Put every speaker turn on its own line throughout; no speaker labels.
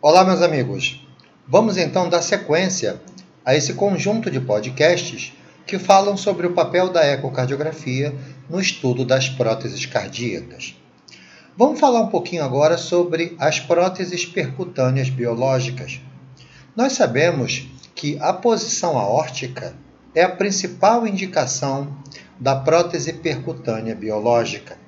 Olá, meus amigos. Vamos então dar sequência a esse conjunto de podcasts que falam sobre o papel da ecocardiografia no estudo das próteses cardíacas. Vamos falar um pouquinho agora sobre as próteses percutâneas biológicas. Nós sabemos que a posição aórtica é a principal indicação da prótese percutânea biológica.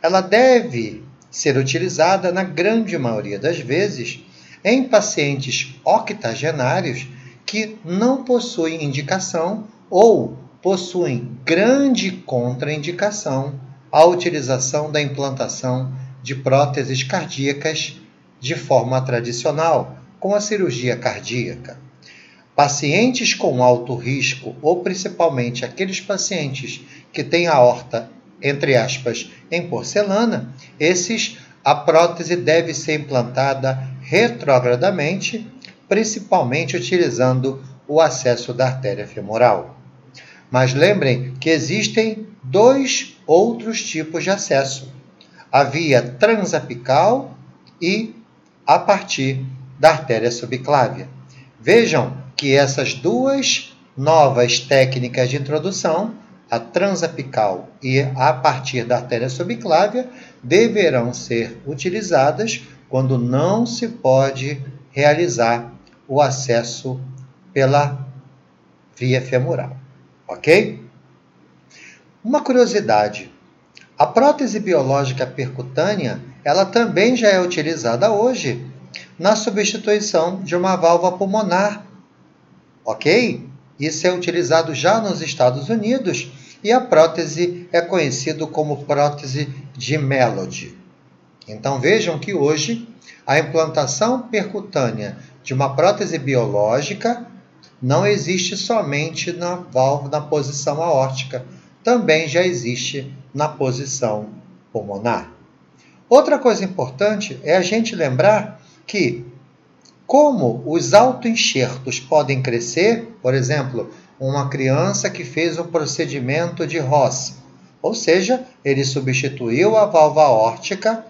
Ela deve ser utilizada na grande maioria das vezes em pacientes octogenários que não possuem indicação ou possuem grande contraindicação à utilização da implantação de próteses cardíacas de forma tradicional, com a cirurgia cardíaca. Pacientes com alto risco, ou principalmente aqueles pacientes que têm a aorta, entre aspas, em porcelana, esses a prótese deve ser implantada retrogradamente, principalmente utilizando o acesso da artéria femoral. Mas lembrem que existem dois outros tipos de acesso: a via transapical e a partir da artéria subclávia. Vejam que essas duas novas técnicas de introdução, a transapical e a partir da artéria subclávia, deverão ser utilizadas quando não se pode realizar o acesso pela via femoral, ok? Uma curiosidade: a prótese biológica percutânea, ela também já é utilizada hoje na substituição de uma válvula pulmonar. Ok? Isso é utilizado já nos Estados Unidos e a prótese é conhecida como prótese de Melody. Então vejam que hoje a implantação percutânea de uma prótese biológica não existe somente na válvula na posição aórtica, também já existe na posição pulmonar. Outra coisa importante é a gente lembrar que, como os autoenxertos podem crescer, por exemplo, uma criança que fez um procedimento de Ross, ou seja, ele substituiu a válvula órtica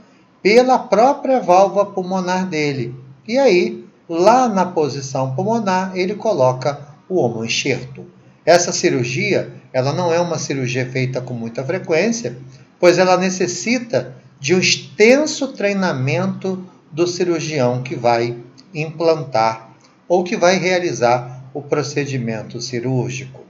pela própria válvula pulmonar dele. E aí, lá na posição pulmonar, ele coloca o homoenxerto. Essa cirurgia, ela não é uma cirurgia feita com muita frequência, pois ela necessita de um extenso treinamento do cirurgião que vai implantar ou que vai realizar o procedimento cirúrgico.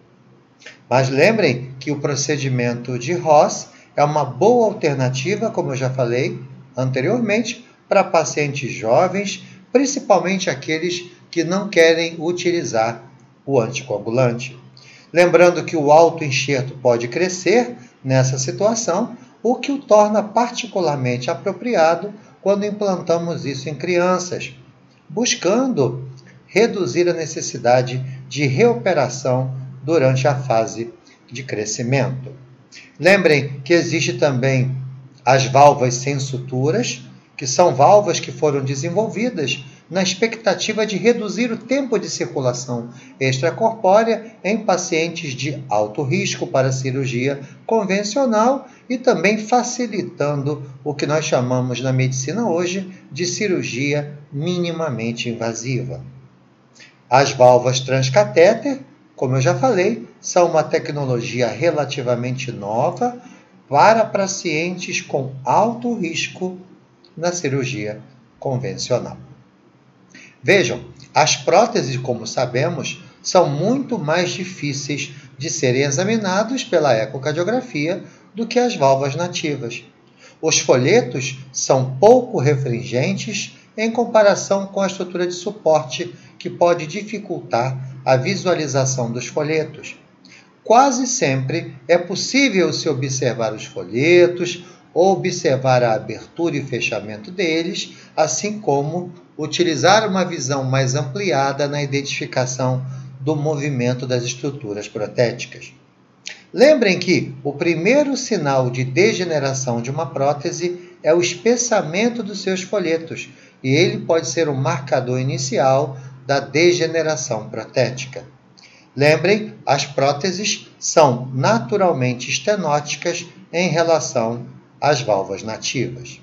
Mas lembrem que o procedimento de Ross é uma boa alternativa, como eu já falei anteriormente, para pacientes jovens, principalmente aqueles que não querem utilizar o anticoagulante. Lembrando que o autoenxerto pode crescer nessa situação, o que o torna particularmente apropriado quando implantamos isso em crianças, buscando reduzir a necessidade de reoperação durante a fase de crescimento. Lembrem que existe também as válvulas sem suturas, que são válvulas que foram desenvolvidas na expectativa de reduzir o tempo de circulação extracorpórea em pacientes de alto risco para cirurgia convencional e também facilitando o que nós chamamos na medicina hoje de cirurgia minimamente invasiva. As válvulas transcatéter, como eu já falei, são uma tecnologia relativamente nova para pacientes com alto risco na cirurgia convencional. Vejam, as próteses, como sabemos, são muito mais difíceis de serem examinados pela ecocardiografia do que as válvulas nativas. Os folhetos são pouco refringentes em comparação com a estrutura de suporte, que pode dificultar a visualização dos folhetos. Quase sempre é possível se observar os folhetos, observar a abertura e fechamento deles, assim como utilizar uma visão mais ampliada na identificação do movimento das estruturas protéticas. Lembrem que o primeiro sinal de degeneração de uma prótese é o espessamento dos seus folhetos, e ele pode ser o marcador inicial da degeneração protética. Lembrem, as próteses são naturalmente estenóticas em relação às válvulas nativas.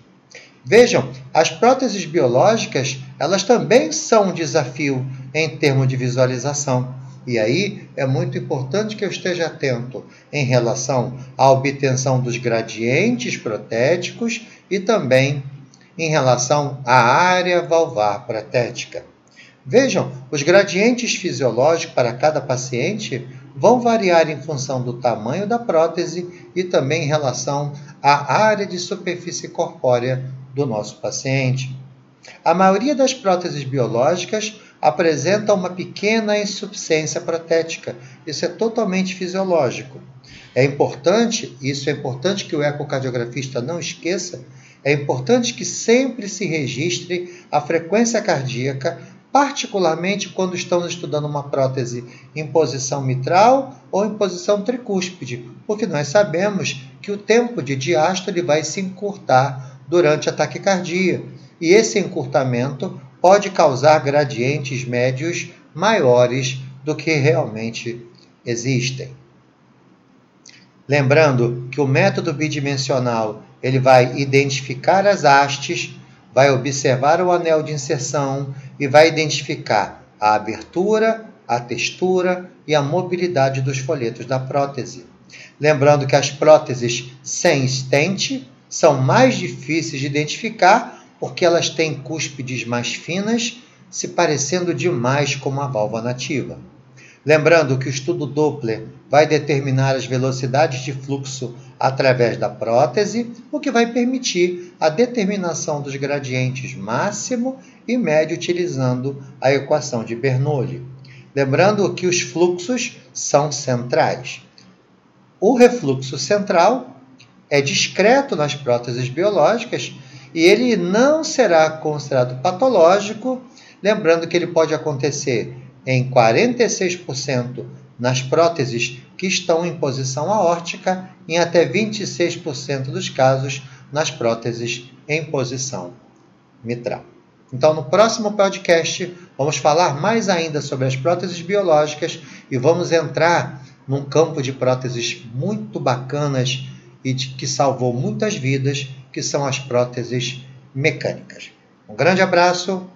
Vejam, as próteses biológicas, elas também são um desafio em termos de visualização. E aí é muito importante que eu esteja atento em relação à obtenção dos gradientes protéticos e também em relação à área valvar protética. Vejam, os gradientes fisiológicos para cada paciente vão variar em função do tamanho da prótese e também em relação à área de superfície corpórea do nosso paciente. A maioria das próteses biológicas apresenta uma pequena insuficiência protética. Isso é totalmente fisiológico. É importante, isso é importante que o ecocardiografista não esqueça, é importante que sempre se registre a frequência cardíaca, particularmente quando estamos estudando uma prótese em posição mitral ou em posição tricúspide, porque nós sabemos que o tempo de diástole vai se encurtar durante a taquicardia, e esse encurtamento pode causar gradientes médios maiores do que realmente existem. Lembrando que o método bidimensional ele vai identificar as hastes, vai observar o anel de inserção e vai identificar a abertura, a textura e a mobilidade dos folhetos da prótese. Lembrando que as próteses sem stent são mais difíceis de identificar porque elas têm cúspides mais finas, se parecendo demais com uma válvula nativa. Lembrando que o estudo Doppler vai determinar as velocidades de fluxo através da prótese, o que vai permitir a determinação dos gradientes máximo e médio utilizando a equação de Bernoulli. Lembrando que os fluxos são centrais. O refluxo central é discreto nas próteses biológicas e ele não será considerado patológico, lembrando que ele pode acontecer em 46% nas próteses que estão em posição aórtica, em até 26% dos casos nas próteses em posição mitral. Então, no próximo podcast, vamos falar mais ainda sobre as próteses biológicas e vamos entrar num campo de próteses muito bacanas e de, que salvou muitas vidas, que são as próteses mecânicas. Um grande abraço